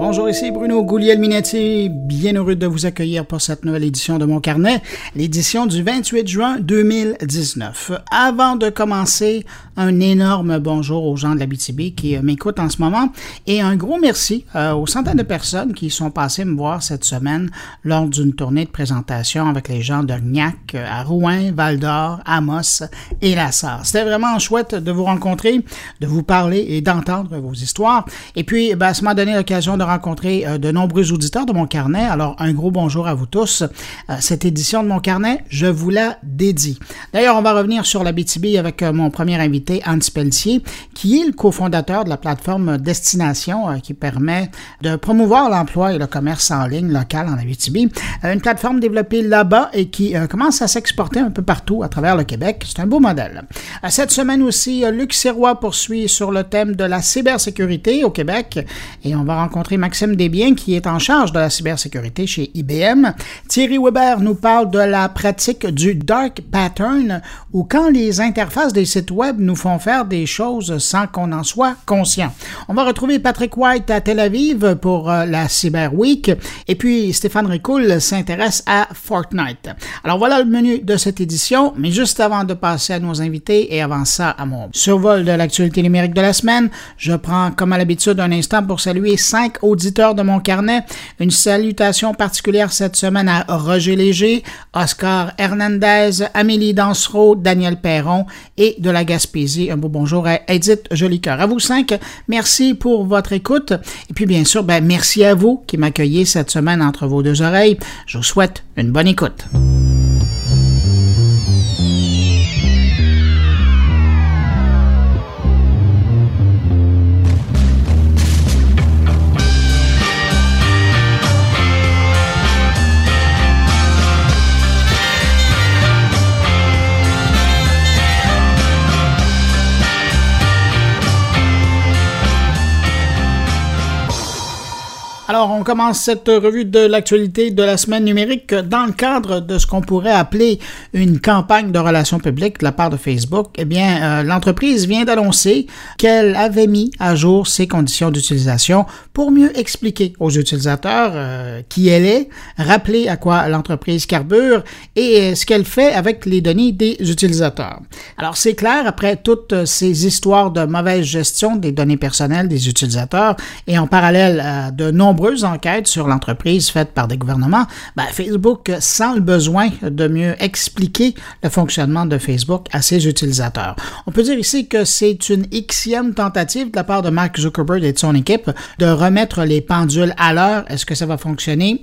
Bonjour, ici Bruno Gouliel-Minetti. Bien heureux de vous accueillir pour cette nouvelle édition de mon carnet, l'édition du 28 juin 2019. Avant de commencer, un énorme bonjour aux gens de la BTB qui euh, m'écoutent en ce moment et un gros merci euh, aux centaines de personnes qui sont passées me voir cette semaine lors d'une tournée de présentation avec les gens de Gnac euh, à Rouen, Val d'Or, Amos et La Sarre. C'était vraiment chouette de vous rencontrer, de vous parler et d'entendre vos histoires. Et puis, ben, ça m'a donné l'occasion rencontrer euh, de nombreux auditeurs de mon carnet. Alors, un gros bonjour à vous tous. Euh, cette édition de mon carnet, je vous la dédie. D'ailleurs, on va revenir sur la BTB avec euh, mon premier invité, Hans Pelletier, qui est le cofondateur de la plateforme Destination qui permet de promouvoir l'emploi et le commerce en ligne local en Abitibi. une plateforme développée là-bas et qui commence à s'exporter un peu partout à travers le Québec. C'est un beau modèle. cette semaine aussi, Luc Serrois poursuit sur le thème de la cybersécurité au Québec et on va rencontrer Maxime Desbiens, qui est en charge de la cybersécurité chez IBM. Thierry Weber nous parle de la pratique du dark pattern, ou quand les interfaces des sites web nous font faire des choses sans qu'on en soit conscient. On va retrouver Patrick White à Tel Aviv pour euh, la Cyber Week, et puis Stéphane Ricoul s'intéresse à Fortnite. Alors voilà le menu de cette édition, mais juste avant de passer à nos invités et avant ça à mon survol de l'actualité numérique de la semaine, je prends comme à l'habitude un instant pour saluer cinq auditeurs de mon carnet. Une salutation particulière cette semaine à Roger Léger, Oscar Hernandez, Amélie Dansereau, Daniel Perron et de la Gaspésie. Un beau bonjour à Edith Jolicoeur. À vous cinq, merci pour votre écoute. Et puis bien sûr, ben, merci à vous qui m'accueillez cette semaine entre vos deux oreilles. Je vous souhaite une bonne écoute. Alors, on commence cette revue de l'actualité de la semaine numérique dans le cadre de ce qu'on pourrait appeler une campagne de relations publiques de la part de Facebook. Eh bien, euh, l'entreprise vient d'annoncer qu'elle avait mis à jour ses conditions d'utilisation pour mieux expliquer aux utilisateurs euh, qui elle est, rappeler à quoi l'entreprise carbure et euh, ce qu'elle fait avec les données des utilisateurs. Alors, c'est clair, après toutes ces histoires de mauvaise gestion des données personnelles des utilisateurs et en parallèle de nombreux nombreuses enquêtes sur l'entreprise faites par des gouvernements, ben, Facebook sent le besoin de mieux expliquer le fonctionnement de Facebook à ses utilisateurs. On peut dire ici que c'est une xème tentative de la part de Mark Zuckerberg et de son équipe de remettre les pendules à l'heure. Est-ce que ça va fonctionner?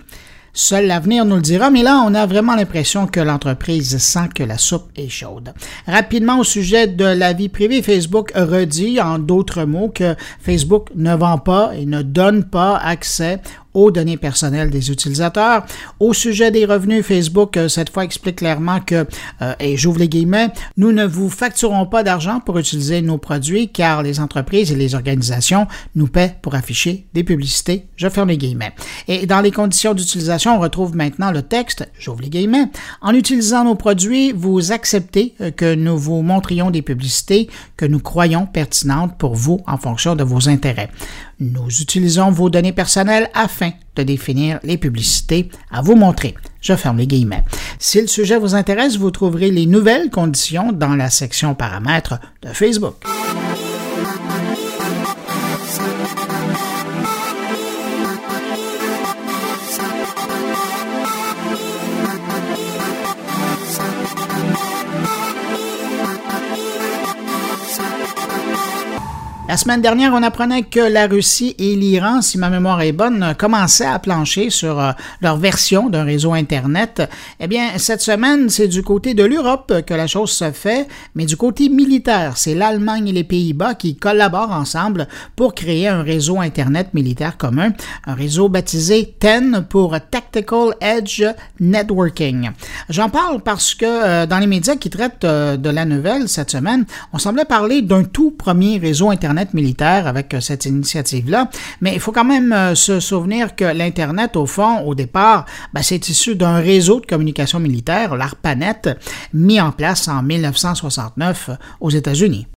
Seul l'avenir nous le dira, mais là, on a vraiment l'impression que l'entreprise sent que la soupe est chaude. Rapidement au sujet de la vie privée, Facebook redit en d'autres mots que Facebook ne vend pas et ne donne pas accès aux données personnelles des utilisateurs. Au sujet des revenus, Facebook, euh, cette fois, explique clairement que, euh, et j'ouvre les guillemets, nous ne vous facturons pas d'argent pour utiliser nos produits car les entreprises et les organisations nous paient pour afficher des publicités. Je ferme les guillemets. Et dans les conditions d'utilisation, on retrouve maintenant le texte, j'ouvre les guillemets. En utilisant nos produits, vous acceptez euh, que nous vous montrions des publicités que nous croyons pertinentes pour vous en fonction de vos intérêts. Nous utilisons vos données personnelles afin de définir les publicités à vous montrer. Je ferme les guillemets. Si le sujet vous intéresse, vous trouverez les nouvelles conditions dans la section paramètres de Facebook. La semaine dernière, on apprenait que la Russie et l'Iran, si ma mémoire est bonne, commençaient à plancher sur euh, leur version d'un réseau Internet. Eh bien, cette semaine, c'est du côté de l'Europe que la chose se fait, mais du côté militaire, c'est l'Allemagne et les Pays-Bas qui collaborent ensemble pour créer un réseau Internet militaire commun, un réseau baptisé TEN pour Tactical Edge Networking. J'en parle parce que euh, dans les médias qui traitent euh, de la nouvelle cette semaine, on semblait parler d'un tout premier réseau Internet militaire avec euh, cette initiative-là. Mais il faut quand même euh, se souvenir que l'Internet, au fond, au départ, ben, c'est issu d'un réseau de communication militaire, l'ARPANET, mis en place en 1969 aux États-Unis.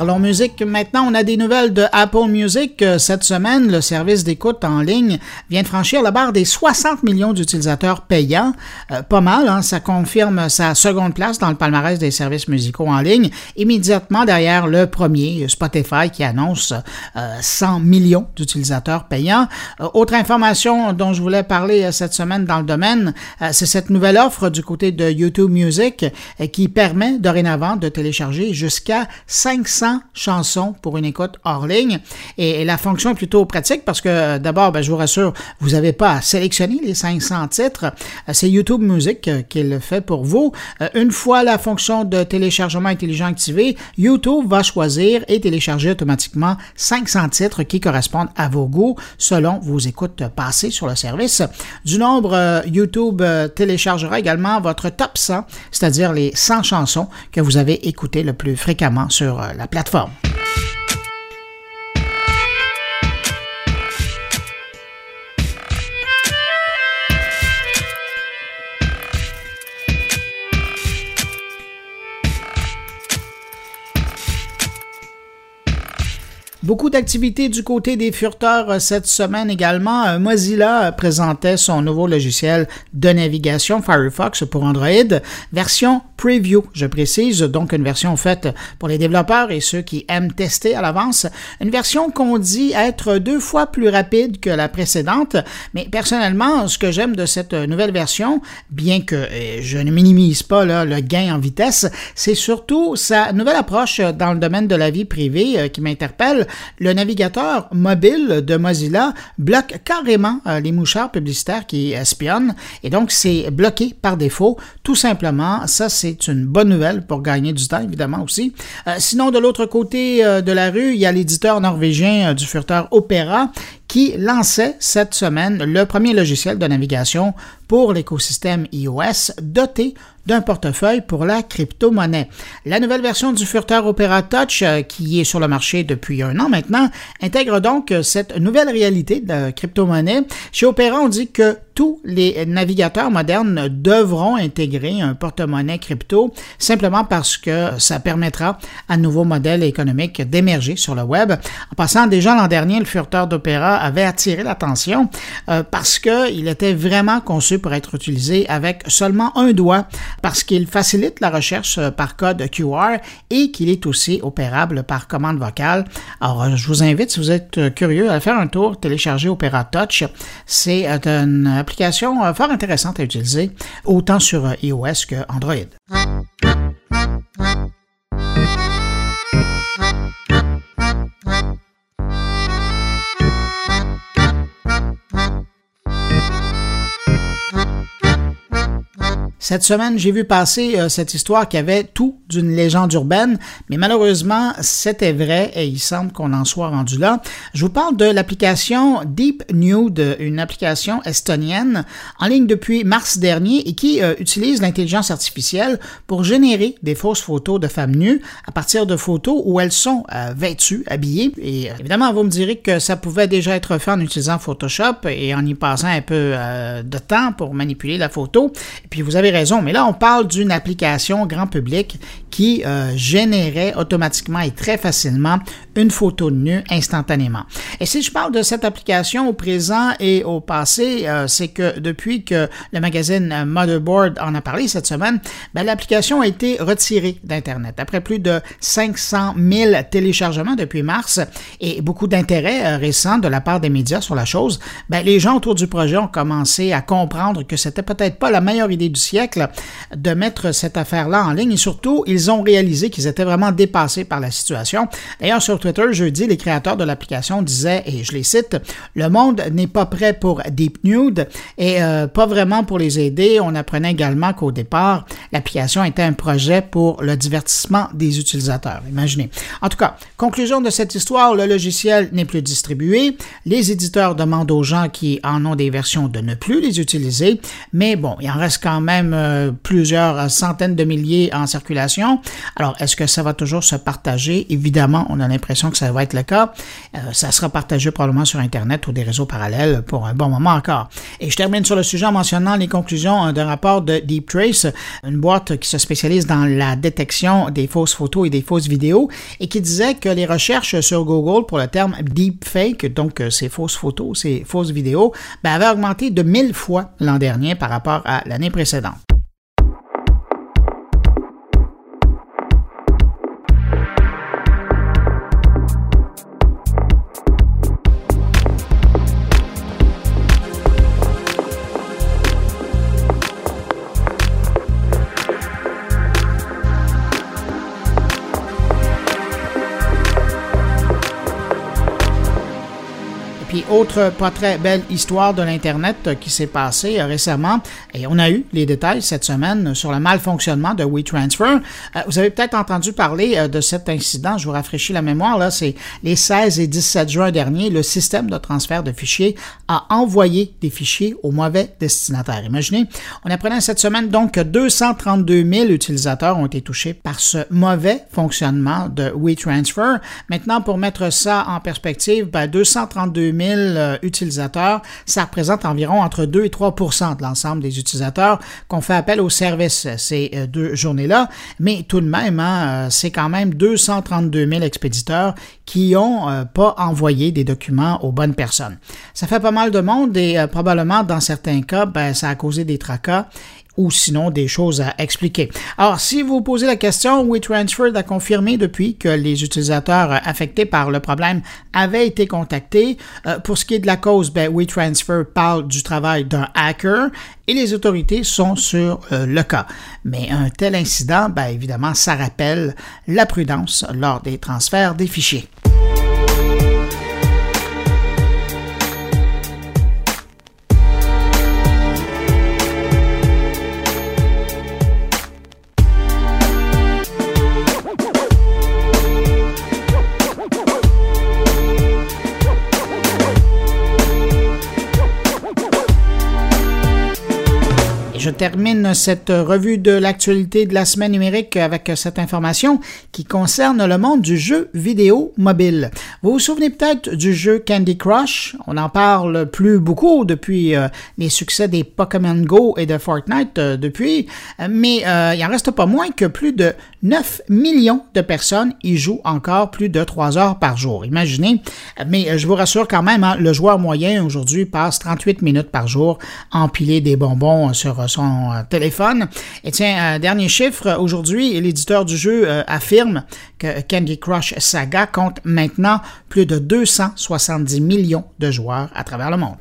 Parlons musique. Maintenant, on a des nouvelles de Apple Music. Euh, cette semaine, le service d'écoute en ligne vient de franchir la barre des 60 millions d'utilisateurs payants. Euh, pas mal, hein? ça confirme sa seconde place dans le palmarès des services musicaux en ligne, immédiatement derrière le premier, Spotify, qui annonce 100 euh, millions d'utilisateurs payants. autre information dont je voulais parler cette semaine dans le domaine, c'est cette nouvelle offre du côté de YouTube Music qui permet dorénavant de télécharger jusqu'à 500 chansons pour une écoute hors ligne. Et, la fonction est plutôt pratique parce que d'abord, ben, je vous rassure, vous n'avez pas à sélectionner les 500 titres. Euh, c'est YouTube Music euh, qui le fait pour vous. Euh, une fois la fonction de téléchargement intelligent activée, YouTube va choisir et télécharger automatiquement 500 titres qui correspondent à vos goûts selon vos écoutes passées sur le service. Du nombre, YouTube téléchargera également votre top 100, c'est-à-dire les 100 chansons que vous avez écoutées le plus fréquemment sur la plateforme. Gato Fão. Beaucoup d'activités du côté des furteurs euh, cette semaine également. Euh, Mozilla présentait son nouveau logiciel de navigation Firefox pour Android, version preview, je précise, donc une version faite pour les développeurs et ceux qui aiment tester à l'avance. Une version qu'on dit être deux fois plus rapide que la précédente, mais personnellement, ce que j'aime de cette nouvelle version, bien que euh, je ne minimise pas le gain en vitesse, c'est surtout sa nouvelle approche dans le domaine de la vie privée qui m'interpelle le navigateur mobile de Mozilla bloque carrément euh, les mouchards publicitaires qui espionnent et donc c'est bloqué par défaut. Tout simplement, ça c'est une bonne nouvelle pour gagner du temps évidemment aussi. Euh, sinon, de l'autre côté euh, de la rue, il y a l'éditeur norvégien du furteur Opera qui lançait cette semaine le premier logiciel de navigation pour l'écosystème iOS doté d'un portefeuille pour la crypto-monnaie. La nouvelle version du furteur Opera Touch, euh, qui est sur le marché depuis un an maintenant, intègre donc cette nouvelle réalité de crypto-monnaie. Chez Opera, on dit que tous les navigateurs modernes devront intégrer un porte-monnaie crypto simplement parce que ça permettra à nouveaux modèles économiques d'émerger sur le web. En passant, déjà l'an dernier, le furteur d'Opera avait attiré l'attention euh, parce qu'il était vraiment conçu pour être utilisé avec seulement un doigt parce qu'il facilite la recherche euh, par code QR et qu'il est aussi opérable par commande vocale. Alors, euh, je vous invite, si vous êtes curieux, à faire un tour, télécharger Opera Touch. C'est une application fort intéressante à utiliser, autant sur iOS que Android. Cette semaine, j'ai vu passer euh, cette histoire qui avait tout d'une légende urbaine, mais malheureusement, c'était vrai et il semble qu'on en soit rendu là. Je vous parle de l'application Deep Nude, une application estonienne en ligne depuis mars dernier et qui euh, utilise l'intelligence artificielle pour générer des fausses photos de femmes nues à partir de photos où elles sont euh, vêtues, habillées. Et évidemment, vous me direz que ça pouvait déjà être fait en utilisant Photoshop et en y passant un peu de temps pour manipuler la photo. Et puis vous avez mais là, on parle d'une application grand public qui euh, générait automatiquement et très facilement une photo de nu instantanément. Et si je parle de cette application au présent et au passé, euh, c'est que depuis que le magazine Motherboard en a parlé cette semaine, ben, l'application a été retirée d'Internet. Après plus de 500 000 téléchargements depuis mars et beaucoup d'intérêt euh, récent de la part des médias sur la chose, ben, les gens autour du projet ont commencé à comprendre que c'était peut-être pas la meilleure idée du siècle de mettre cette affaire-là en ligne et surtout, ils ont réalisé qu'ils étaient vraiment dépassés par la situation. D'ailleurs, sur Twitter, jeudi, les créateurs de l'application disaient, et je les cite, Le monde n'est pas prêt pour Deep Nude et euh, pas vraiment pour les aider. On apprenait également qu'au départ, l'application était un projet pour le divertissement des utilisateurs. Imaginez. En tout cas, conclusion de cette histoire, le logiciel n'est plus distribué. Les éditeurs demandent aux gens qui en ont des versions de ne plus les utiliser, mais bon, il en reste quand même euh, plusieurs centaines de milliers en circulation. Alors, est-ce que ça va toujours se partager? Évidemment, on a l'impression que ça va être le cas. Euh, ça sera partagé probablement sur Internet ou des réseaux parallèles pour un bon moment encore. Et je termine sur le sujet en mentionnant les conclusions d'un rapport de Deep Trace, une boîte qui se spécialise dans la détection des fausses photos et des fausses vidéos, et qui disait que les recherches sur Google pour le terme deepfake, donc euh, ces fausses photos, ces fausses vidéos, ben, avaient augmenté de 1000 fois l'an dernier par rapport à l'année précédente. Autre pas très belle histoire de l'Internet qui s'est passée euh, récemment, et on a eu les détails cette semaine sur le malfonctionnement de WeTransfer. Euh, vous avez peut-être entendu parler euh, de cet incident, je vous rafraîchis la mémoire, là, c'est les 16 et 17 juin dernier, le système de transfert de fichiers a envoyé des fichiers aux mauvais destinataires. Imaginez, on apprenait cette semaine donc que 232 000 utilisateurs ont été touchés par ce mauvais fonctionnement de WeTransfer. Maintenant, pour mettre ça en perspective, ben, 232 000 euh, utilisateurs, ça représente environ entre 2 et 3% de l'ensemble des utilisateurs qu'on fait appel au service ces euh, deux journées-là. Mais tout de même, hein, euh, c'est quand même 232 000 expéditeurs qui n'ont pas envoyé des documents aux bonnes personnes. Ça fait pas mal de monde et probablement dans certains cas, ben, ça a causé des tracas ou sinon des choses à expliquer. Alors, si vous posez la question, WeTransfer a confirmé depuis que les utilisateurs affectés par le problème avaient été contactés. Euh, pour ce qui est de la cause, ben, WeTransfer parle du travail d'un hacker et les autorités sont sur euh, le cas. Mais un tel incident, ben, évidemment, ça rappelle la prudence lors des transferts des fichiers. Je termine cette revue de l'actualité de la semaine numérique avec cette information qui concerne le monde du jeu vidéo mobile. Vous vous souvenez peut-être du jeu Candy Crush? On en parle plus beaucoup depuis euh, les succès des Pokémon Go et de Fortnite euh, depuis, mais euh, il en reste pas moins que plus de 9 millions de personnes y jouent encore plus de 3 heures par jour. Imaginez, mais je vous rassure quand même, hein, le joueur moyen aujourd'hui passe 38 minutes par jour à empiler des bonbons sur son euh, téléphone. Et tiens, dernier chiffre, aujourd'hui, l'éditeur du jeu euh, affirme que Candy Crush Saga compte maintenant plus de 270 millions de joueurs à travers le monde.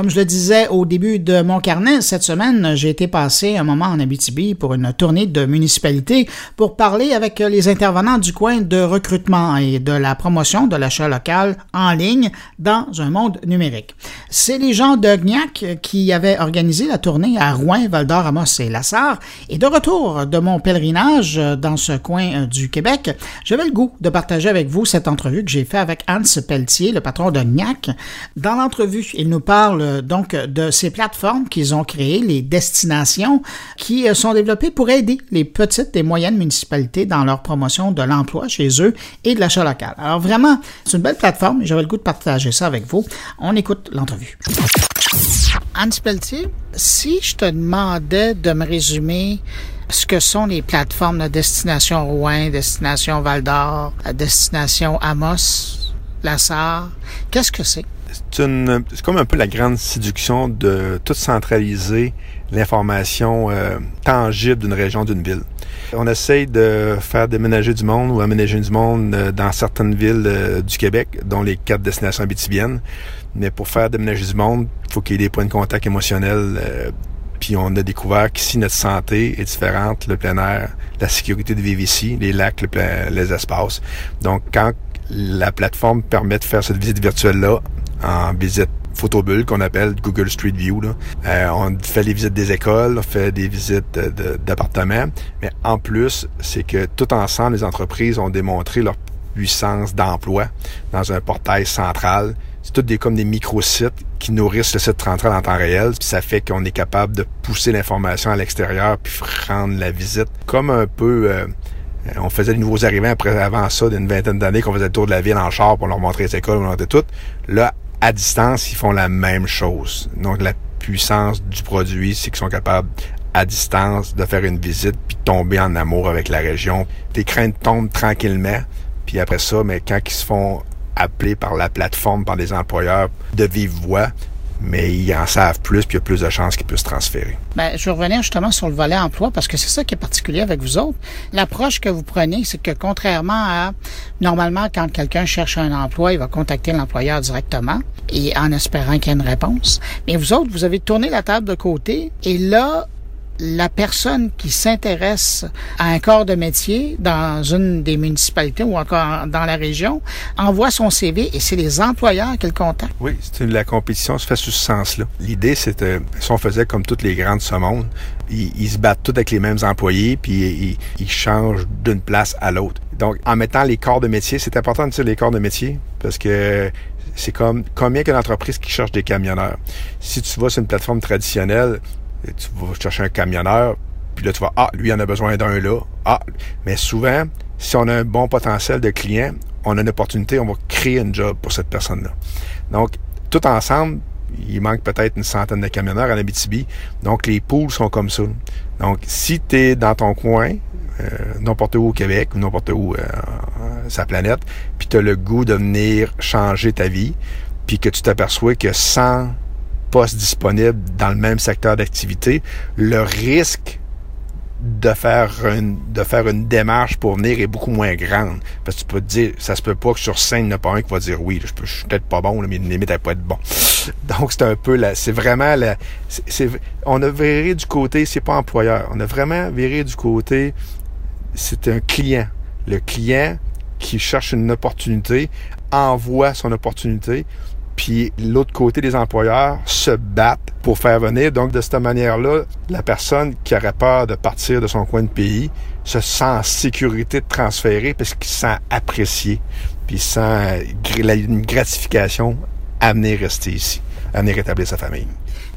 Comme je le disais au début de mon carnet, cette semaine, j'ai été passé un moment en Abitibi pour une tournée de municipalité pour parler avec les intervenants du coin de recrutement et de la promotion de l'achat local en ligne dans un monde numérique. C'est les gens de GNIAC qui avaient organisé la tournée à Rouen, Val-d'Or, Amos et Lassar. Et de retour de mon pèlerinage dans ce coin du Québec, j'avais le goût de partager avec vous cette entrevue que j'ai fait avec Hans Pelletier, le patron de GNIAC. Dans l'entrevue, il nous parle euh, donc de ces plateformes qu'ils ont créées, les destinations, qui euh, sont développées pour aider les petites et moyennes municipalités dans leur promotion de l'emploi chez eux et de l'achat local. Alors vraiment, c'est une belle plateforme et j'avais le goût de partager ça avec vous. On écoute l'entrevue. Anne Pelletier, si je te demandais de me résumer ce que sont les plateformes de destination Rouen, destination Val d'Or, destination Amos, Lassar, qu'est-ce que c'est? C'est comme un peu la grande séduction de tout centraliser l'information euh, tangible d'une région, d'une ville. On essaye de faire déménager du monde ou aménager du monde euh, dans certaines villes euh, du Québec, dont les quatre destinations habitibiennes. Mais pour faire déménager du monde, il faut qu'il y ait des points de contact émotionnels. puis on a découvert qu'ici, notre santé est différente, le plein air, la sécurité de vivre ici, les lacs, les espaces. Donc, quand la plateforme permet de faire cette visite virtuelle-là en visite photobulle qu'on appelle Google Street View. Euh, on fait les visites des écoles, on fait des visites d'appartements, mais en plus, c'est que tout ensemble, les entreprises ont démontré leur puissance d'emploi dans un portail central. C'est tout des comme des micro-sites qui nourrissent le site central en temps réel. Puis ça fait qu'on est capable de pousser l'information à l'extérieur puis rendre la visite comme un peu euh, on faisait des nouveaux arrivants après avant ça d'une vingtaine d'années qu'on faisait le tour de la ville en char pour leur montrer les écoles, on leur tout. Là, à distance, ils font la même chose. Donc la puissance du produit, c'est qu'ils sont capables à distance de faire une visite puis tomber en amour avec la région. Tes craintes tombent tranquillement. Puis après ça, mais quand ils se font appeler par la plateforme, par des employeurs de vive voix, mais ils en savent plus, puis il y a plus de chances qu'ils puissent se transférer. Bien, je veux revenir justement sur le volet emploi, parce que c'est ça qui est particulier avec vous autres. L'approche que vous prenez, c'est que contrairement à, normalement, quand quelqu'un cherche un emploi, il va contacter l'employeur directement, et en espérant qu'il y ait une réponse. Mais vous autres, vous avez tourné la table de côté, et là, la personne qui s'intéresse à un corps de métier dans une des municipalités ou encore dans la région envoie son CV et c'est les employeurs qui le contactent. Oui, c'est la compétition se fait sous ce sens-là. L'idée, c'était si on faisait comme toutes les grandes ils, se battent tous avec les mêmes employés puis ils, changent d'une place à l'autre. Donc, en mettant les corps de métier, c'est important de dire les corps de métier parce que c'est comme combien qu'une entreprise qui cherche des camionneurs? Si tu vas sur une plateforme traditionnelle, tu vas chercher un camionneur, puis là, tu vas, ah, lui, il en a besoin d'un là. Ah, mais souvent, si on a un bon potentiel de client, on a une opportunité, on va créer un job pour cette personne-là. Donc, tout ensemble, il manque peut-être une centaine de camionneurs en Abitibi. Donc, les pools sont comme ça. Donc, si tu es dans ton coin, euh, n'importe où au Québec ou n'importe où euh, sa planète, puis tu as le goût de venir changer ta vie, puis que tu t'aperçois que sans postes disponibles dans le même secteur d'activité, le risque de faire une de faire une démarche pour venir est beaucoup moins grande. Parce que tu peux te dire ça se peut pas que sur scène il n'y a pas un qui va dire oui je, peux, suis peut-être pas bon mais limite elle peut être bon. Donc c'est un peu là c'est vraiment la c'est on a viré du côté c'est pas employeur. On a vraiment viré du côté c'est un client. Le client qui cherche une opportunité envoie son opportunité puis l'autre côté des employeurs se battent pour faire venir. Donc, de cette manière-là, la personne qui aurait peur de partir de son coin de pays se sent en sécurité de transférer parce qu'il se sent apprécié, puis sent une gratification à venir rester ici, à venir sa famille.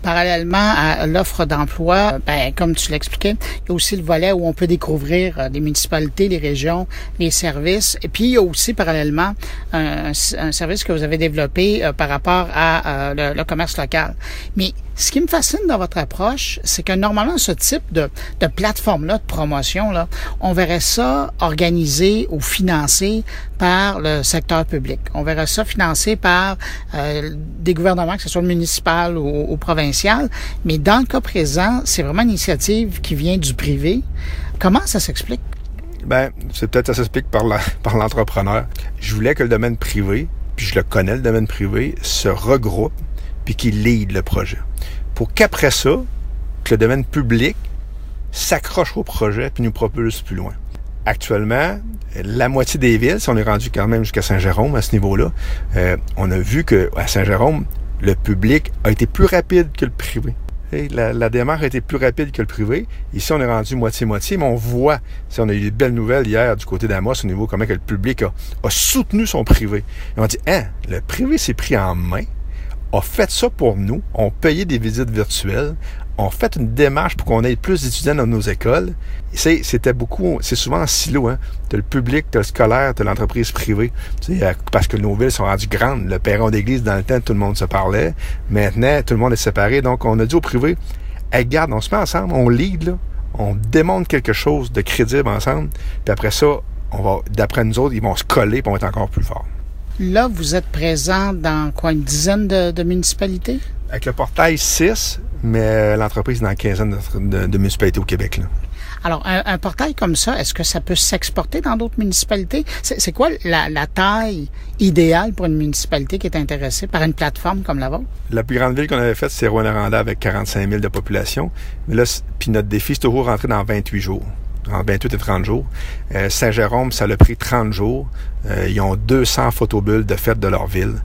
Parallèlement à l'offre d'emploi, ben, comme tu l'expliquais, il y a aussi le volet où on peut découvrir euh, les municipalités, les régions, les services. Et puis, il y a aussi parallèlement un, service que vous avez développé euh, par rapport à euh, le, commerce local. Mais ce qui me fascine dans votre approche, c'est que normalement, ce type de, plateforme-là, de promotion, là, on verrait ça organisé ou financé par le secteur public. On verrait ça financé par euh, des gouvernements, que ce soit municipal ou, ou provincial. Mais dans le cas présent, c'est vraiment une initiative qui vient du privé. Comment ça s'explique? Ben, c'est peut-être ça s'explique par l'entrepreneur. Je voulais que le domaine privé, puis je le connais le domaine privé, se regroupe puis qu'il lead le projet pour qu'après ça, que le domaine public s'accroche au projet puis nous propulse plus loin. Actuellement, la moitié des villes, si on est rendu quand même jusqu'à Saint-Jérôme à ce niveau-là, euh, on a vu que à Saint-Jérôme, le public a été plus rapide que le privé. la, démarche a été plus rapide que le privé. Ici, on est rendu moitié-moitié, mais on voit, si on a eu des belles nouvelles hier du côté d'Amos au niveau comment que le public a, a soutenu son privé. Et on dit, hein, le privé s'est pris en main, a fait ça pour nous, ont payé des visites virtuelles, ont fait une démarche pour qu'on ait plus d'étudiants dans nos écoles. C'était beaucoup, c'est souvent en silo. Hein. Tu le public, tu le scolaire, tu l'entreprise privée. parce que nos villes sont rendues grandes. Le perron d'église, dans le temps, tout le monde se parlait. Maintenant, tout le monde est séparé. Donc, on a dit au privé, hey, garde, on se met ensemble, on lead, on démontre quelque chose de crédible ensemble. Puis après ça, on d'après nous autres, ils vont se coller pour être encore plus forts. Là, vous êtes présent dans quoi, une dizaine de, de municipalités? Avec le portail 6, mais l'entreprise est dans une quinzaine de, de, municipalités au Québec. Là. Alors, un, un, portail comme ça, est-ce que ça peut s'exporter dans d'autres municipalités? C'est quoi la, la, taille idéale pour une municipalité qui est intéressée par une plateforme comme la vôtre? La plus grande ville qu'on avait faite, c'est Rouen-Noranda avec 45 000 de population. Mais là, puis notre défi, c'est toujours rentrer dans 28 jours. En 28 et 30 jours. Euh, Saint-Jérôme, ça l'a pris 30 jours. Euh, ils ont 200 photobulles de fête de leur ville.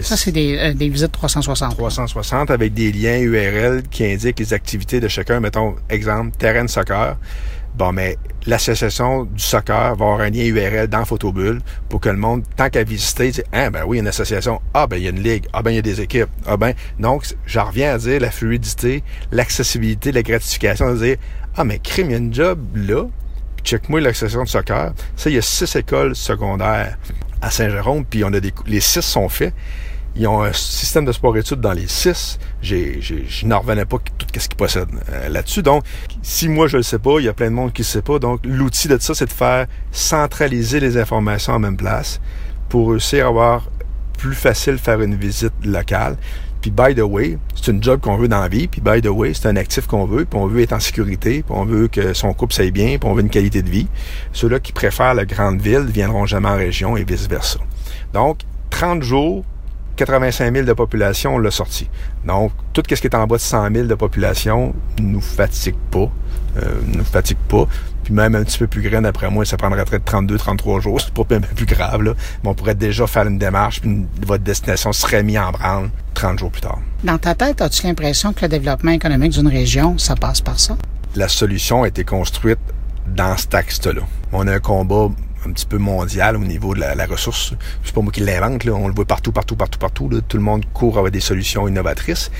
Ça, c'est des, des visites 360. 360 avec des liens URL qui indiquent les activités de chacun. Mettons, exemple, terrain de soccer. Bon, mais l'association du soccer va avoir un lien URL dans Photobulle pour que le monde, tant qu'à visiter, dise, ah, ben oui, une association. Ah, ben, il y a une ligue. Ah, ben, il y a des équipes. Ah, ben, donc, j'en reviens à dire la fluidité, l'accessibilité, la gratification, de dire, ah, mais crime, il y a une job là. Check-moi l'association de soccer. Ça, il y a six écoles secondaires à Saint-Jérôme, puis on a des, les six sont faits. Ils ont un système de sport-études dans les six. J'ai, je n'en revenais pas tout ce qu'ils possèdent euh, là-dessus. Donc, si moi je le sais pas, il y a plein de monde qui ne sait pas. Donc, l'outil de ça, c'est de faire centraliser les informations en même place pour réussir à avoir plus facile faire une visite locale. Puis, by the way, c'est une job qu'on veut dans la vie. Puis, by the way, c'est un actif qu'on veut. Puis, on veut être en sécurité. Puis, on veut que son couple s'aille bien. Puis, on veut une qualité de vie. Ceux-là qui préfèrent la grande ville viendront jamais en région et vice-versa. Donc, 30 jours 85 000 de population, on l'a sorti. Donc, tout ce qui est en bas de 100 000 de population nous fatigue pas. Euh, nous fatigue pas. Puis même un petit peu plus grand, d'après moi, ça prendrait peut-être 32, 33 jours. C'est pas bien plus grave, là. Mais on pourrait déjà faire une démarche, puis votre destination serait mise en branle 30 jours plus tard. Dans ta tête, as-tu l'impression que le développement économique d'une région, ça passe par ça? La solution a été construite dans ce texte-là. On a un combat un petit peu mondial au niveau de la, ressource. C'est pas moi qui l'invente, là. on le voit partout, partout, partout, partout. Tout le monde court avec des solutions innovatrices.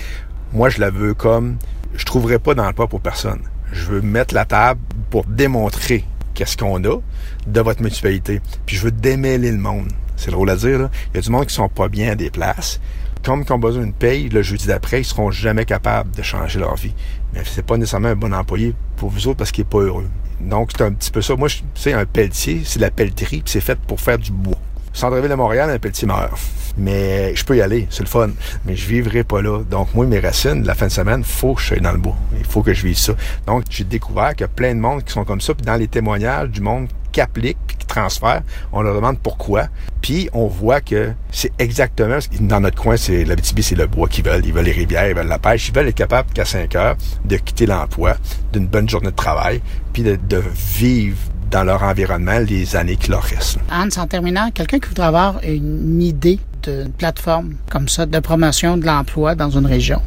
Moi, je la veux comme je trouverai pas d'emploi pour personne. Je veux mettre la table pour démontrer qu'est-ce qu'on a de votre mutualité. Puis je veux démêler le monde. C'est drôle à dire. Là. Il y a du monde qui sont pas bien à des places. Comme ils ont besoin d'une paye, le jeudi d'après, ils seront jamais capables de changer leur vie. Mais c'est pas nécessairement un bon employé pour vous autres parce qu'il est pas heureux. Donc, c'est un petit peu ça. Moi, tu sais, un pelletier, c'est la pelleterie, puis c'est fait pour faire du bois. Centre-ville de Montréal, un pelletier meurt. Mais je peux y aller, c'est le fun. Mais je vivrai pas là. Donc, moi, mes racines, la fin de semaine, faut que je sois dans le bois. Il faut que je vive ça. Donc, j'ai découvert qu'il y a plein de monde qui sont comme ça. Puis dans les témoignages du monde qui applique puis qui transfère, on leur demande pourquoi. Puis on voit que c'est exactement dans notre coin, c'est la BTB, c'est le bois qu'ils veulent. Ils veulent les rivières, ils veulent la pêche. Ils veulent être capables qu'à 5 heures de quitter l'emploi, d'une bonne journée de travail, puis de vivre dans leur environnement les années qui leur restent. Anne, en terminant, quelqu'un qui voudrait avoir une idée d'une plateforme comme ça de promotion de l'emploi dans une région,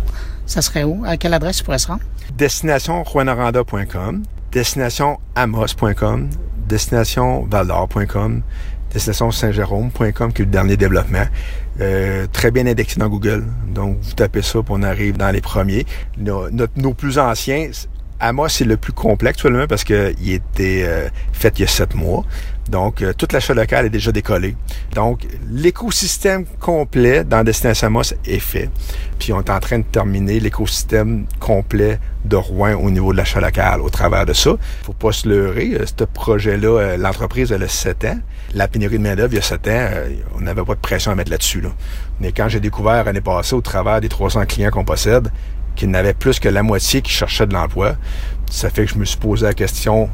ça serait où? À quelle adresse il pourrait se rendre? Destinationjuanoranda.com, destinationamos.com, destinationvaldor.com, destination Saint-Jérôme.com, qui est le dernier développement. Euh, très bien indexé dans Google. Donc, vous tapez ça, puis on arrive dans les premiers. Nos, nos plus anciens, Amos, c'est le plus complexe, actuellement, parce qu'il était euh, fait il y a sept mois. Donc, euh, toute l'achat local est déjà décollé. Donc, l'écosystème complet dans Destination Amos est fait. Puis, on est en train de terminer l'écosystème complet de Rouen au niveau de l'achat local au travers de ça. Faut pas se leurrer. Euh, ce projet-là, l'entreprise, elle a sept ans. La pénurie de main-d'œuvre, il y a sept ans, on n'avait pas de pression à mettre là-dessus. Là. Mais quand j'ai découvert l'année passée, au travers des 300 clients qu'on possède, qu'il n'avait plus que la moitié qui cherchait de l'emploi. Ça fait que je me suis posé la question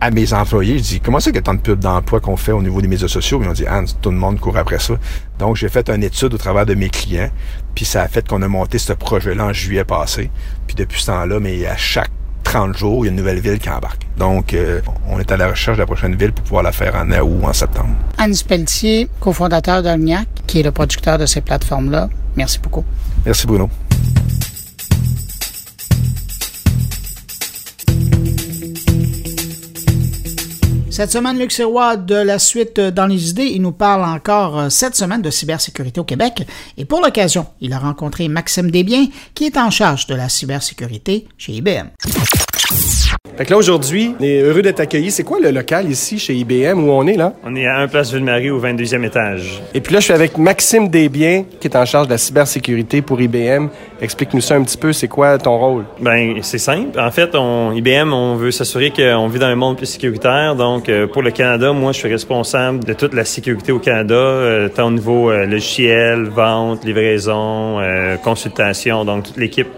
à mes employés. Je dis, comment c'est qu'il y a tant de pubs d'emploi qu'on fait au niveau des médias sociaux? Ils ont dit, ah, tout le monde court après ça. Donc, j'ai fait une étude au travers de mes clients. Puis ça a fait qu'on a monté ce projet-là en juillet passé. Puis depuis ce temps-là, mais à chaque 30 jours, il y a une nouvelle ville qui embarque. Donc, euh, on est à la recherche de la prochaine ville pour pouvoir la faire en août ou en septembre. Anne Pelletier, cofondateur d'Olniac, qui est le producteur de ces plateformes-là. Merci beaucoup. Merci, Bruno. Cette semaine, Luc Sirois de la suite dans les idées, il nous parle encore euh, cette semaine de cybersécurité au Québec. Et pour l'occasion, il a rencontré Maxime Desbiens, qui est en charge de la cybersécurité chez IBM. Fait que là, aujourd'hui, on est heureux d'être accueillis. C'est quoi le local ici, chez IBM, où on est, là? On est à 1 Place Ville-Marie, au 22e étage. Et puis là, je suis avec Maxime Desbiens, qui est en charge de la cybersécurité pour IBM. Explique-nous ça un petit peu, c'est quoi ton rôle? Ben, c'est simple. En fait, on, IBM, on veut s'assurer qu'on vit dans un monde plus sécuritaire. Donc, euh, pour le Canada, moi, je suis responsable de toute la sécurité au Canada, euh, tant au niveau euh, logiciel, vente, livraison, consultation. Donc, toute l'équipe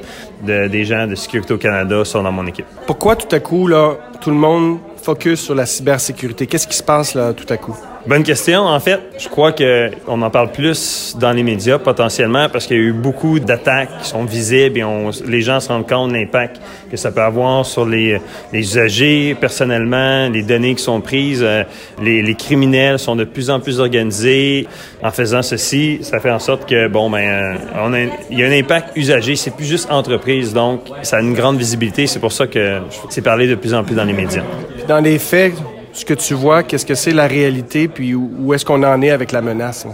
des gens de sécurité au Canada sont dans mon équipe. Pourquoi tout à coup, là, tout le monde focus sur la cybersécurité? Qu'est-ce qui se passe là tout à coup? Bonne question. En fait, je crois que on en parle plus dans les médias potentiellement parce qu'il y a eu beaucoup d'attaques qui sont visibles et les gens se rendent compte de l'impact que ça peut avoir sur les, usagers personnellement, les données qui sont prises. Euh, les, criminels sont de plus en plus organisés. En faisant ceci, ça fait en sorte que bon ben euh, il y a un impact usager. C'est plus juste entreprise, donc ça a une grande visibilité. C'est pour ça que c'est parlé de plus en plus dans les médias. Dans les faits, ce que tu vois, qu'est-ce que c'est la réalité, puis où est-ce qu'on en est avec la menace?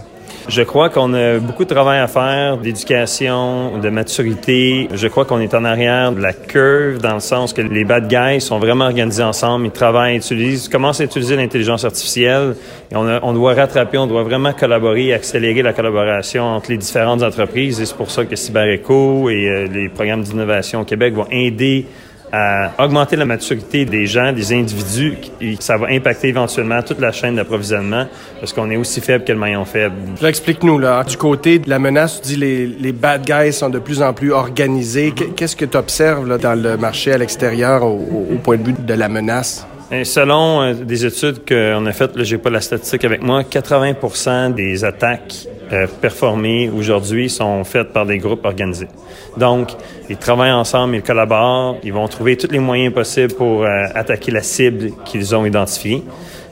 Je crois qu'on a beaucoup de travail à faire, d'éducation, de maturité. Je crois qu'on est en arrière de la curve dans le sens que les bad guys sont vraiment organisés ensemble, ils travaillent, utilisent, commencent à utiliser l'intelligence artificielle on, doit rattraper, on doit vraiment collaborer et accélérer la collaboration entre les différentes entreprises et c'est pour ça que CyberEco et euh, les programmes d'innovation au Québec vont aider à augmenter la maturité des gens, des individus, et ça va impacter éventuellement toute la chaîne d'approvisionnement parce qu'on est aussi faible que le maillon faible. Explique-nous, là, du côté de la menace, tu dis les, les bad guys sont de plus en plus organisés. Qu'est-ce que tu observes dans le marché à l'extérieur au, au, point de vue de la menace? Selon euh, des études qu'on a faites, j'ai pas la statistique avec moi, 80% des attaques euh, performées aujourd'hui sont faites par des groupes organisés. Donc, ils travaillent ensemble, ils collaborent, ils vont trouver tous les moyens possibles pour euh, attaquer la cible qu'ils ont identifiée.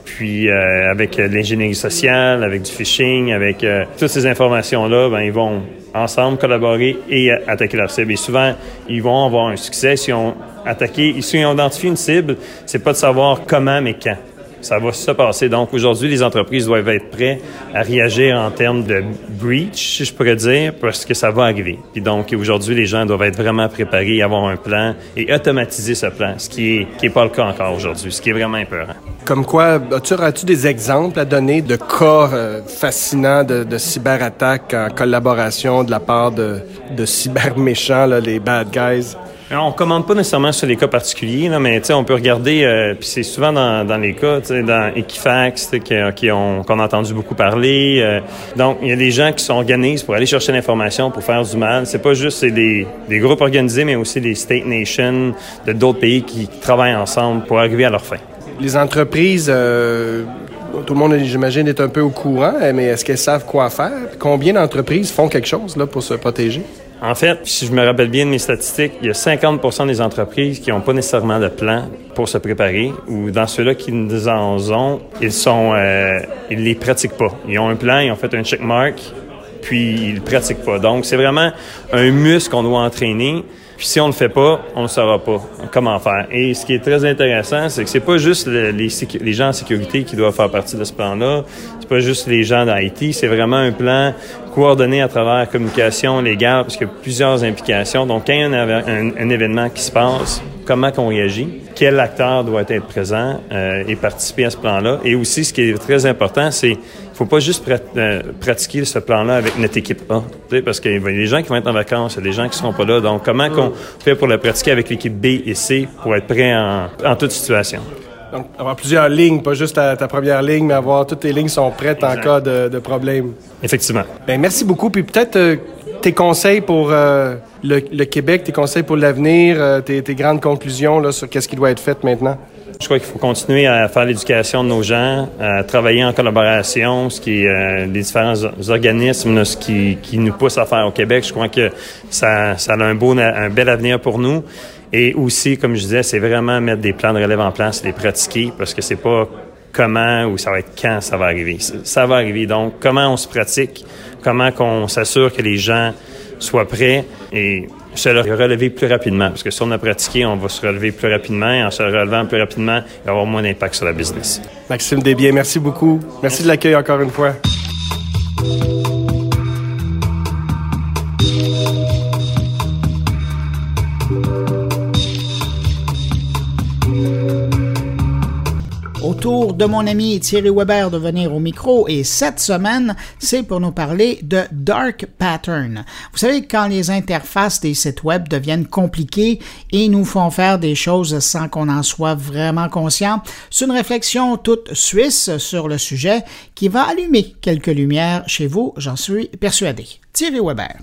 Puis euh, avec l'ingénierie sociale, avec du phishing, avec euh, toutes ces informations-là, ben, ils vont ensemble collaborer et attaquer leur cible. Et souvent, ils vont avoir un succès si on attaqué, si on identifie une cible, c'est pas de savoir comment mais quand ça va se passer. Donc aujourd'hui, les entreprises doivent être prêtes à réagir en termes de breach, si je pourrais dire, parce que ça va arriver. Puis donc aujourd'hui, les gens doivent être vraiment préparés, avoir un plan et automatiser ce plan, ce qui est pas le cas encore aujourd'hui, ce qui est vraiment important. Comme quoi, as-tu, des exemples à donner de cas euh, fascinants de, de cyberattaques en collaboration de la part de, de cyberméchants, les bad guys? Alors, on commande pas nécessairement sur les cas particuliers, mais on peut regarder, euh, c'est souvent dans, les cas, dans Equifax, qui, ont, qu'on a entendu beaucoup parler. Euh, donc, il y a des gens qui sont organisés pour aller chercher l'information, pour faire du mal. C'est pas juste des, groupes organisés, mais aussi des state nations de d'autres pays qui travaillent ensemble pour arriver à leur fin. Les entreprises, euh, tout le monde, j'imagine, est un peu au courant, mais est-ce qu'elles savent quoi faire? Combien d'entreprises font quelque chose pour se protéger? En fait, si je me rappelle bien de mes statistiques, il y a 50% des entreprises qui n'ont pas nécessairement de plan pour se préparer, ou dans ceux-là qui en ont, ils sont, euh, ils les pratiquent pas. Ils ont un plan, ils ont fait un checkmark, puis ils le pratiquent pas. Donc, c'est vraiment un muscle qu'on doit entraîner. Puis si on le fait pas, on ne saura pas comment faire. Et ce qui est très intéressant, c'est que c'est pas juste les, gens en sécurité qui doivent faire partie de ce plan-là. C'est pas juste les gens d'IT. C'est vraiment un plan coordonné à travers la communication légale, parce qu'il y a plusieurs implications. Donc, quand il y a un, un, événement qui se passe, comment qu'on réagit, quel acteur doit être présent euh, et participer à ce plan-là. Et aussi, ce qui est très important, c'est faut pas juste euh, pratiquer ce plan-là avec notre équipe A, parce qu'il y a des gens qui vont être en vacances, il y a des gens qui seront pas là. Donc, comment qu'on fait pour le pratiquer avec l'équipe B et C pour être prêt en, en toute situation? Donc, avoir plusieurs lignes, pas juste ta, ta, première ligne, mais avoir toutes tes lignes sont prêtes en cas de, de, problème. Effectivement. Ben, merci beaucoup. Puis peut-être euh, tes conseils pour euh, le, Québec, tes conseils pour l'avenir, euh, tes, grandes conclusions là, sur qu'est-ce qui doit être fait maintenant? Je crois qu'il faut continuer à faire l'éducation de nos gens, à travailler en collaboration, ce qui est euh, les différents organismes, ce qui, qui, nous pousse à faire au Québec. Je crois que ça, ça a un beau, un bel avenir pour nous. Et aussi, comme je disais, c'est vraiment mettre des plans de relève en place, les pratiquer, parce que c'est pas comment ou ça va être quand ça va arriver. Ça va arriver. Donc, comment on se pratique, comment qu'on s'assure que les gens soient prêts et se relever plus rapidement. Parce que si on a pratiqué, on va se relever plus rapidement et en se relevant plus rapidement, il va avoir moins d'impact sur la business. Maxime Desbiens, merci beaucoup. Merci de l'accueil encore une fois. De mon ami Thierry Weber de venir au micro et cette semaine, c'est pour nous parler de Dark Pattern. Vous savez, quand les interfaces des sites web deviennent compliquées et nous font faire des choses sans qu'on en soit vraiment conscient, c'est une réflexion toute suisse sur le sujet qui va allumer quelques lumières chez vous, j'en suis persuadé. Thierry Weber.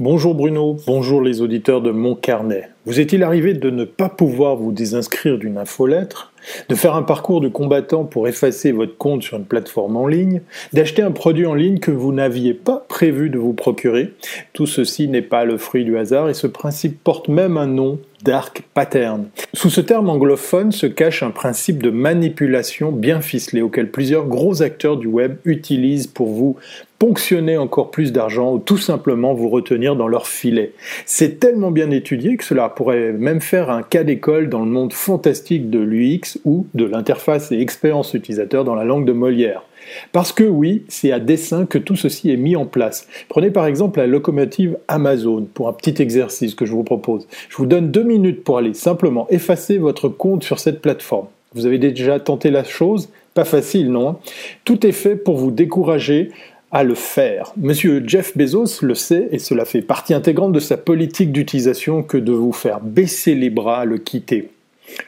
Bonjour Bruno, bonjour les auditeurs de Mon Carnet. Vous est-il arrivé de ne pas pouvoir vous désinscrire d'une infolettre, de faire un parcours de combattant pour effacer votre compte sur une plateforme en ligne, d'acheter un produit en ligne que vous n'aviez pas prévu de vous procurer? Tout ceci n'est pas le fruit du hasard et ce principe porte même un nom, dark pattern. Sous ce terme anglophone se cache un principe de manipulation bien ficelé auquel plusieurs gros acteurs du web utilisent pour vous ponctionner encore plus d'argent ou tout simplement vous retenir dans leur filet. C'est tellement bien étudié que cela pourrait même faire un cas d'école dans le monde fantastique de l'UX ou de l'interface et expérience utilisateur dans la langue de Molière. Parce que oui, c'est à dessein que tout ceci est mis en place. Prenez par exemple la locomotive Amazon pour un petit exercice que je vous propose. Je vous donne deux minutes pour aller simplement effacer votre compte sur cette plateforme. Vous avez déjà tenté la chose? Pas facile, non hein? Tout est fait pour vous décourager à le faire. Monsieur Jeff Bezos le sait et cela fait partie intégrante de sa politique d'utilisation que de vous faire baisser les bras le quitter.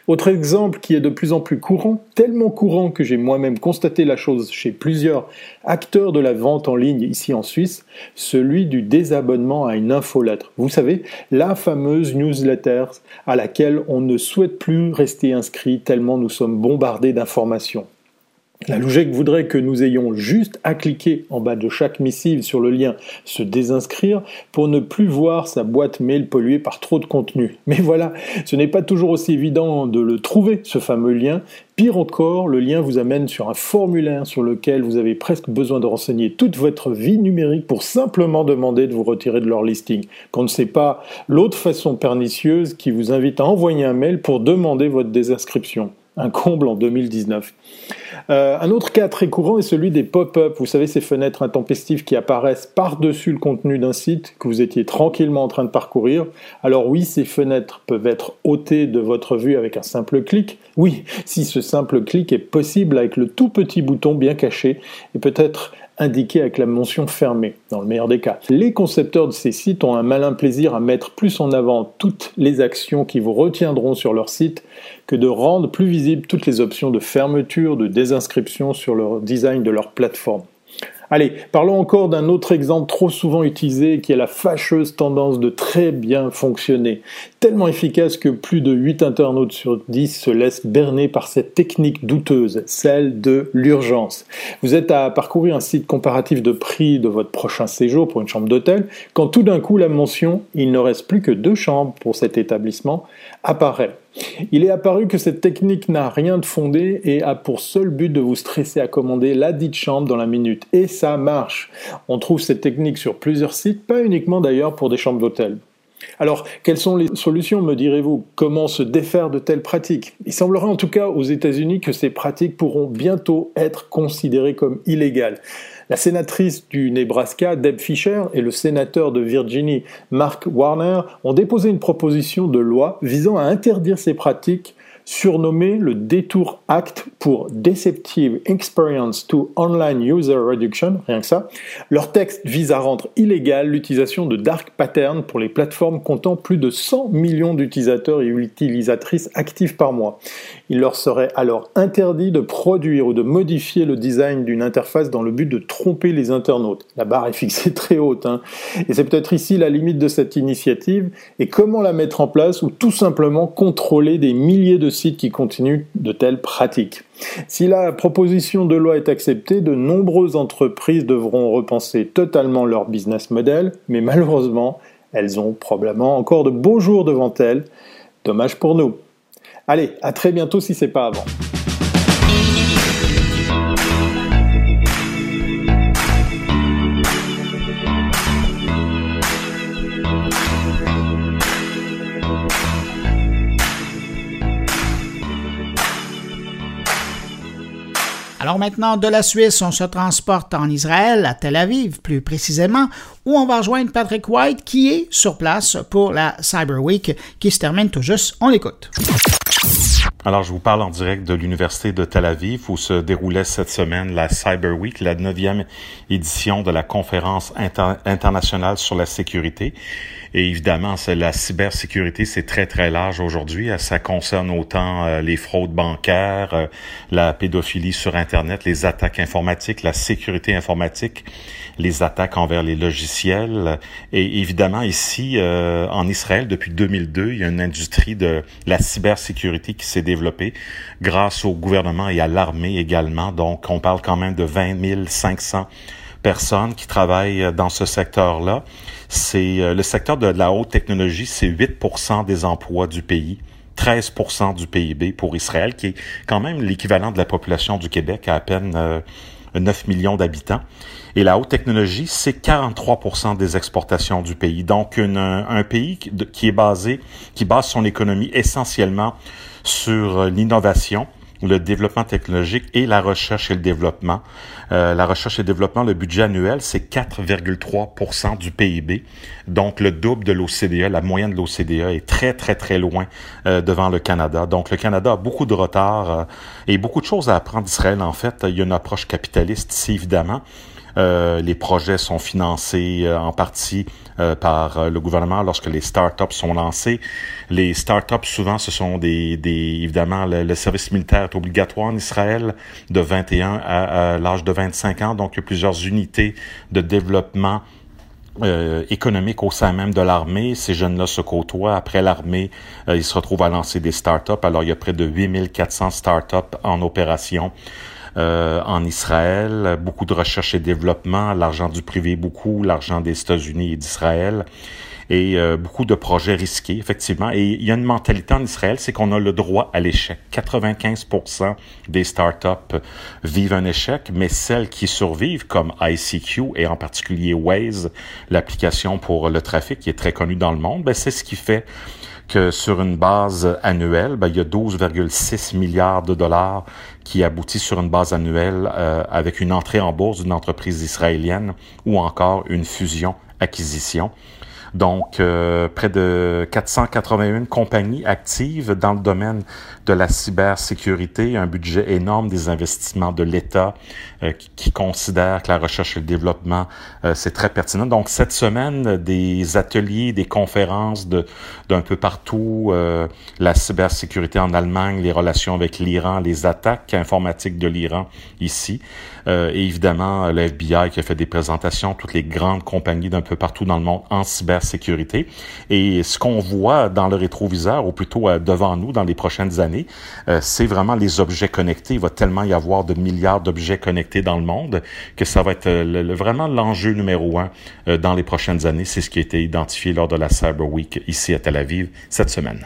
Autre exemple qui est de plus en plus courant, tellement courant que j'ai moi-même constaté la chose chez plusieurs acteurs de la vente en ligne ici en Suisse, celui du désabonnement à une infolettre. Vous savez, la fameuse newsletter à laquelle on ne souhaite plus rester inscrit tellement nous sommes bombardés d'informations. La logique voudrait que nous ayons juste à cliquer en bas de chaque missive sur le lien se désinscrire pour ne plus voir sa boîte mail polluée par trop de contenu. Mais voilà, ce n'est pas toujours aussi évident de le trouver, ce fameux lien. Pire encore, le lien vous amène sur un formulaire sur lequel vous avez presque besoin de renseigner toute votre vie numérique pour simplement demander de vous retirer de leur listing. Qu'on ne sait pas l'autre façon pernicieuse qui vous invite à envoyer un mail pour demander votre désinscription. Un comble en 2019. Euh, un autre cas très courant est celui des pop-up. Vous savez, ces fenêtres intempestives qui apparaissent par-dessus le contenu d'un site que vous étiez tranquillement en train de parcourir. Alors oui, ces fenêtres peuvent être ôtées de votre vue avec un simple clic. Oui, si ce simple clic est possible avec le tout petit bouton bien caché et peut-être indiqué avec la mention fermée, dans le meilleur des cas. Les concepteurs de ces sites ont un malin plaisir à mettre plus en avant toutes les actions qui vous retiendront sur leur site que de rendre plus visibles toutes les options de fermeture, de désinscription sur le design de leur plateforme. Allez, parlons encore d'un autre exemple trop souvent utilisé qui est la fâcheuse tendance de très bien fonctionner. Tellement efficace que plus de 8 internautes sur 10 se laissent berner par cette technique douteuse, celle de l'urgence. Vous êtes à parcourir un site comparatif de prix de votre prochain séjour pour une chambre d'hôtel, quand tout d'un coup la mention il ne reste plus que deux chambres pour cet établissement apparaît. Il est apparu que cette technique n'a rien de fondé et a pour seul but de vous stresser à commander la dite chambre dans la minute. Et ça marche. On trouve cette technique sur plusieurs sites, pas uniquement d'ailleurs pour des chambres d'hôtel. Alors, quelles sont les solutions, me direz-vous? Comment se défaire de telles pratiques? Il semblerait en tout cas aux États-Unis que ces pratiques pourront bientôt être considérées comme illégales. La sénatrice du Nebraska, Deb Fisher, et le sénateur de Virginie, Mark Warner, ont déposé une proposition de loi visant à interdire ces pratiques surnommé le Detour Act pour Deceptive Experience to Online User Reduction, rien que ça. Leur texte vise à rendre illégale l'utilisation de dark patterns pour les plateformes comptant plus de 100 millions d'utilisateurs et utilisatrices actifs par mois. Il leur serait alors interdit de produire ou de modifier le design d'une interface dans le but de tromper les internautes. La barre est fixée très haute, hein. et c'est peut-être ici la limite de cette initiative, et comment la mettre en place ou tout simplement contrôler des milliers de qui continuent de telles pratiques. Si la proposition de loi est acceptée, de nombreuses entreprises devront repenser totalement leur business model, mais malheureusement, elles ont probablement encore de beaux jours devant elles. Dommage pour nous. Allez, à très bientôt si c'est pas avant. Alors maintenant, de la Suisse, on se transporte en Israël, à Tel Aviv plus précisément, où on va rejoindre Patrick White qui est sur place pour la Cyber Week qui se termine tout juste. On l'écoute. Alors, je vous parle en direct de l'Université de Tel Aviv où se déroulait cette semaine la Cyber Week, la neuvième édition de la conférence internationale sur la sécurité. Et évidemment, la cybersécurité, c'est très, très large aujourd'hui. Ça concerne autant euh, les fraudes bancaires, euh, la pédophilie sur Internet, les attaques informatiques, la sécurité informatique, les attaques envers les logiciels. Et évidemment, ici, euh, en Israël, depuis 2002, il y a une industrie de la cybersécurité qui s'est développée grâce au gouvernement et à l'armée également. Donc, on parle quand même de 20 500 personnes qui travaillent dans ce secteur-là. C'est euh, le secteur de la haute technologie, c'est 8% des emplois du pays. 13% du PIB pour Israël, qui est quand même l'équivalent de la population du Québec à à peine 9 euh, millions d'habitants. Et la haute technologie, c'est 43% des exportations du pays. Donc, un pays qui est basé, qui base son économie essentiellement sur euh, l'innovation, le développement technologique et la recherche et le développement. Euh, la recherche et le développement, le budget annuel, c'est 4,3% du PIB. Donc, le double de l'OCDE, la moyenne de l'OCDE est très, très, très loin euh, devant le Canada. Donc, le Canada a beaucoup de retard euh, et beaucoup de choses à apprendre d'Israël, en fait. Il y a une approche capitaliste ici, évidemment. Euh, les projets sont financés euh, en partie euh, par le gouvernement lorsque les startups sont lancés. Les startups, souvent, ce sont des, des évidemment, le, service militaire est obligatoire en Israël de 21 à, l'âge de 25 ans. Donc, il y a plusieurs unités de développement économique au sein même de l'armée. Ces jeunes-là se côtoient. Après l'armée, ils se retrouvent à lancer des startups. Alors, il y a près de 8400 startups en opération euh, en Israël, beaucoup de recherche et développement, l'argent du privé beaucoup, l'argent des États-Unis et d'Israël et euh, beaucoup de projets risqués, effectivement. Et il y a une mentalité en Israël, c'est qu'on a le droit à l'échec. 95% des startups vivent un échec, mais celles qui survivent, comme ICQ et en particulier Waze, l'application pour le trafic qui est très connue dans le monde, ben, c'est ce qui fait sur une base annuelle, ben, il y a 12,6 milliards de dollars qui aboutit sur une base annuelle euh, avec une entrée en bourse d'une entreprise israélienne ou encore une fusion-acquisition. Donc, euh, près de 481 compagnies actives dans le domaine de la cybersécurité, un budget énorme des investissements de l'État euh, qui, considère que la recherche et le développement, euh, c'est très pertinent. Donc, cette semaine, des ateliers, des conférences de d'un peu partout, la cybersécurité en Allemagne, les relations avec l'Iran, les attaques informatiques de l'Iran ici. Euh, et évidemment, le FBI qui a fait des présentations, toutes les grandes compagnies d'un peu partout dans le monde en cybersécurité. Et ce qu'on voit dans le rétroviseur, ou plutôt euh, devant nous dans les prochaines années, euh, c'est vraiment les objets connectés. Il va tellement y avoir de milliards d'objets connectés dans le monde que ça va être vraiment l'enjeu numéro un dans les prochaines années. C'est ce qui a été identifié lors de la Cyber Week ici à Tel Aviv cette semaine.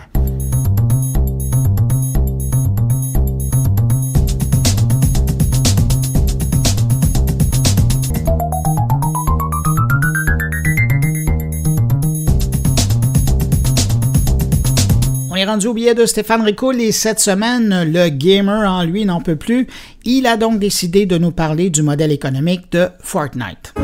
Rendu au billet de Stéphane Ricoul et cette semaine, le gamer en lui n'en peut plus. Il a donc décidé de nous parler du modèle économique de Fortnite.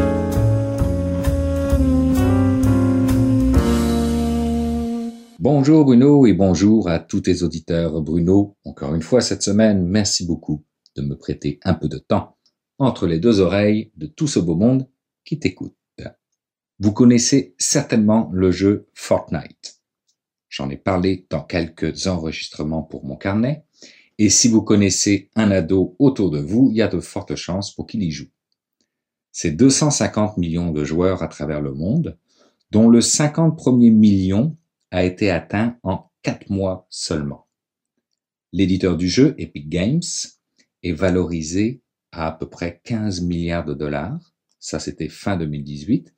Bonjour Bruno et bonjour à tous tes auditeurs. Bruno, encore une fois cette semaine, merci beaucoup de me prêter un peu de temps entre les deux oreilles de tout ce beau monde qui t'écoute. Vous connaissez certainement le jeu Fortnite. J'en ai parlé dans quelques enregistrements pour mon carnet. Et si vous connaissez un ado autour de vous, il y a de fortes chances pour qu'il y joue. C'est 250 millions de joueurs à travers le monde, dont le 50 premier million a été atteint en 4 mois seulement. L'éditeur du jeu, Epic Games, est valorisé à à peu près 15 milliards de dollars. Ça, c'était fin 2018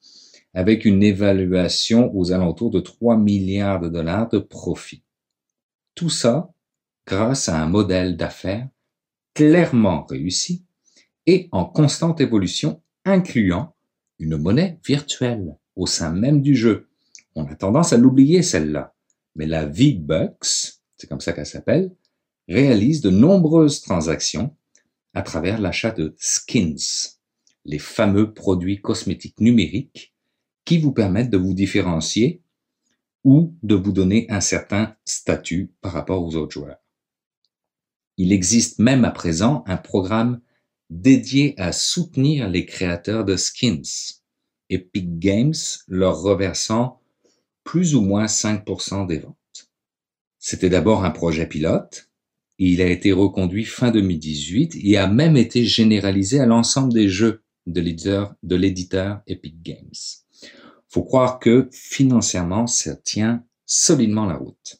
avec une évaluation aux alentours de 3 milliards de dollars de profit. Tout ça grâce à un modèle d'affaires clairement réussi et en constante évolution, incluant une monnaie virtuelle au sein même du jeu. On a tendance à l'oublier celle-là, mais la V-Bucks, c'est comme ça qu'elle s'appelle, réalise de nombreuses transactions à travers l'achat de skins, les fameux produits cosmétiques numériques qui vous permettent de vous différencier ou de vous donner un certain statut par rapport aux autres joueurs. Il existe même à présent un programme dédié à soutenir les créateurs de skins, Epic Games leur reversant plus ou moins 5% des ventes. C'était d'abord un projet pilote, il a été reconduit fin 2018 et a même été généralisé à l'ensemble des jeux de l'éditeur Epic Games. Faut croire que financièrement, ça tient solidement la route.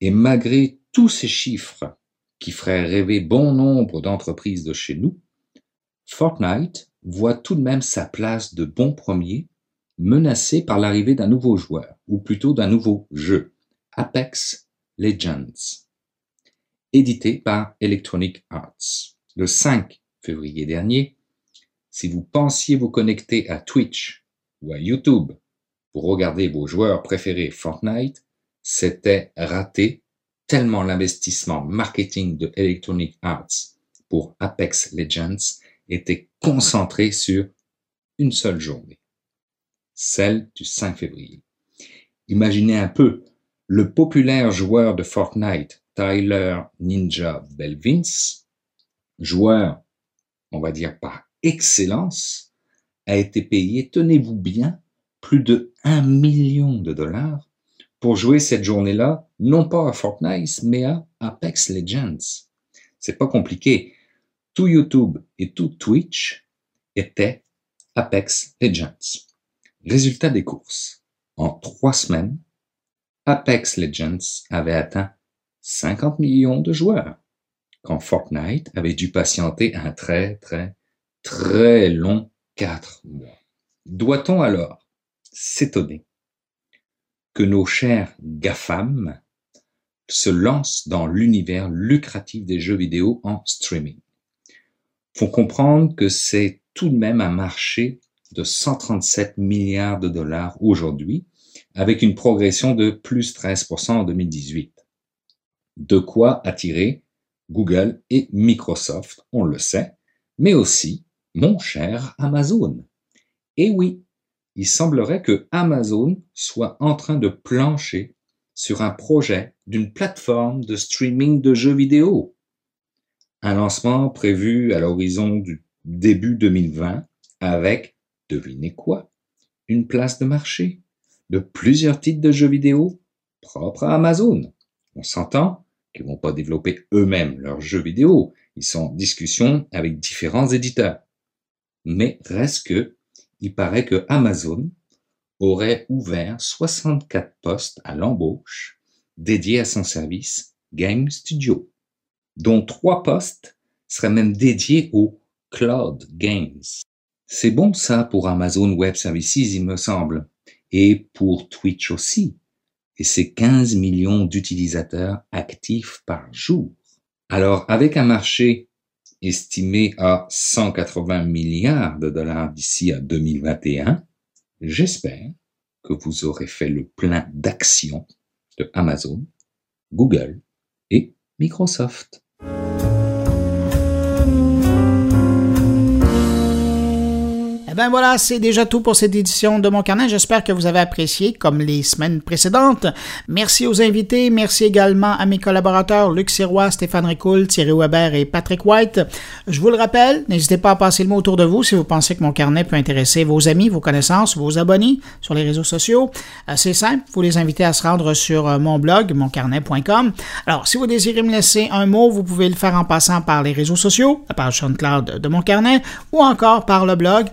Et malgré tous ces chiffres qui feraient rêver bon nombre d'entreprises de chez nous, Fortnite voit tout de même sa place de bon premier menacée par l'arrivée d'un nouveau joueur, ou plutôt d'un nouveau jeu, Apex Legends, édité par Electronic Arts. Le 5 février dernier, si vous pensiez vous connecter à Twitch ou à YouTube pour regarder vos joueurs préférés Fortnite, c'était raté tellement l'investissement marketing de Electronic Arts pour Apex Legends était concentré sur une seule journée, celle du 5 février. Imaginez un peu le populaire joueur de Fortnite, Tyler Ninja Belvins, joueur, on va dire par excellence, a été payé, tenez-vous bien, plus de 1 million de dollars pour jouer cette journée-là, non pas à Fortnite, mais à Apex Legends. C'est pas compliqué. Tout YouTube et tout Twitch étaient Apex Legends. Résultat des courses. En trois semaines, Apex Legends avait atteint 50 millions de joueurs, quand Fortnite avait dû patienter un très très très long quatre mois. Doit-on alors s'étonner que nos chers GAFAM se lancent dans l'univers lucratif des jeux vidéo en streaming? Faut comprendre que c'est tout de même un marché de 137 milliards de dollars aujourd'hui, avec une progression de plus 13% en 2018. De quoi attirer Google et Microsoft, on le sait, mais aussi mon cher Amazon. Et oui, il semblerait que Amazon soit en train de plancher sur un projet d'une plateforme de streaming de jeux vidéo. Un lancement prévu à l'horizon du début 2020 avec, devinez quoi, une place de marché de plusieurs titres de jeux vidéo propres à Amazon. On s'entend qu'ils vont pas développer eux-mêmes leurs jeux vidéo. Ils sont en discussion avec différents éditeurs. Mais reste que il paraît que Amazon aurait ouvert 64 postes à l'embauche dédiés à son service Game Studio, dont trois postes seraient même dédiés aux Cloud Games. C'est bon ça pour Amazon Web Services, il me semble, et pour Twitch aussi, et ses 15 millions d'utilisateurs actifs par jour. Alors, avec un marché estimé à 180 milliards de dollars d'ici à 2021, j'espère que vous aurez fait le plein d'actions de Amazon, Google et Microsoft. Ben voilà, c'est déjà tout pour cette édition de mon carnet. J'espère que vous avez apprécié, comme les semaines précédentes. Merci aux invités. Merci également à mes collaborateurs Luc Sirois, Stéphane Ricoul, Thierry Weber et Patrick White. Je vous le rappelle, n'hésitez pas à passer le mot autour de vous si vous pensez que mon carnet peut intéresser vos amis, vos connaissances, vos abonnés sur les réseaux sociaux. Euh, c'est simple, vous les invitez à se rendre sur euh, mon blog, moncarnet.com. Alors, si vous désirez me laisser un mot, vous pouvez le faire en passant par les réseaux sociaux, la page SoundCloud de mon carnet, ou encore par le blog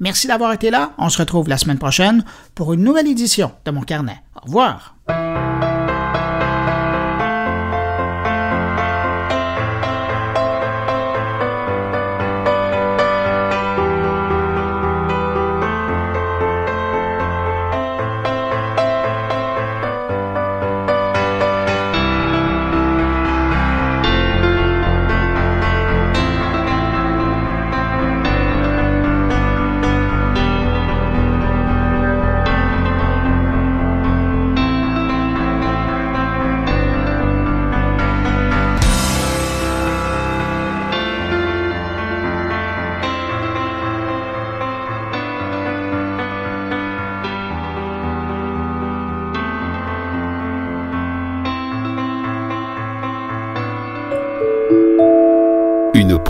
Merci d'avoir été là. On se retrouve la semaine prochaine pour une nouvelle édition de Mon Carnet. Au revoir.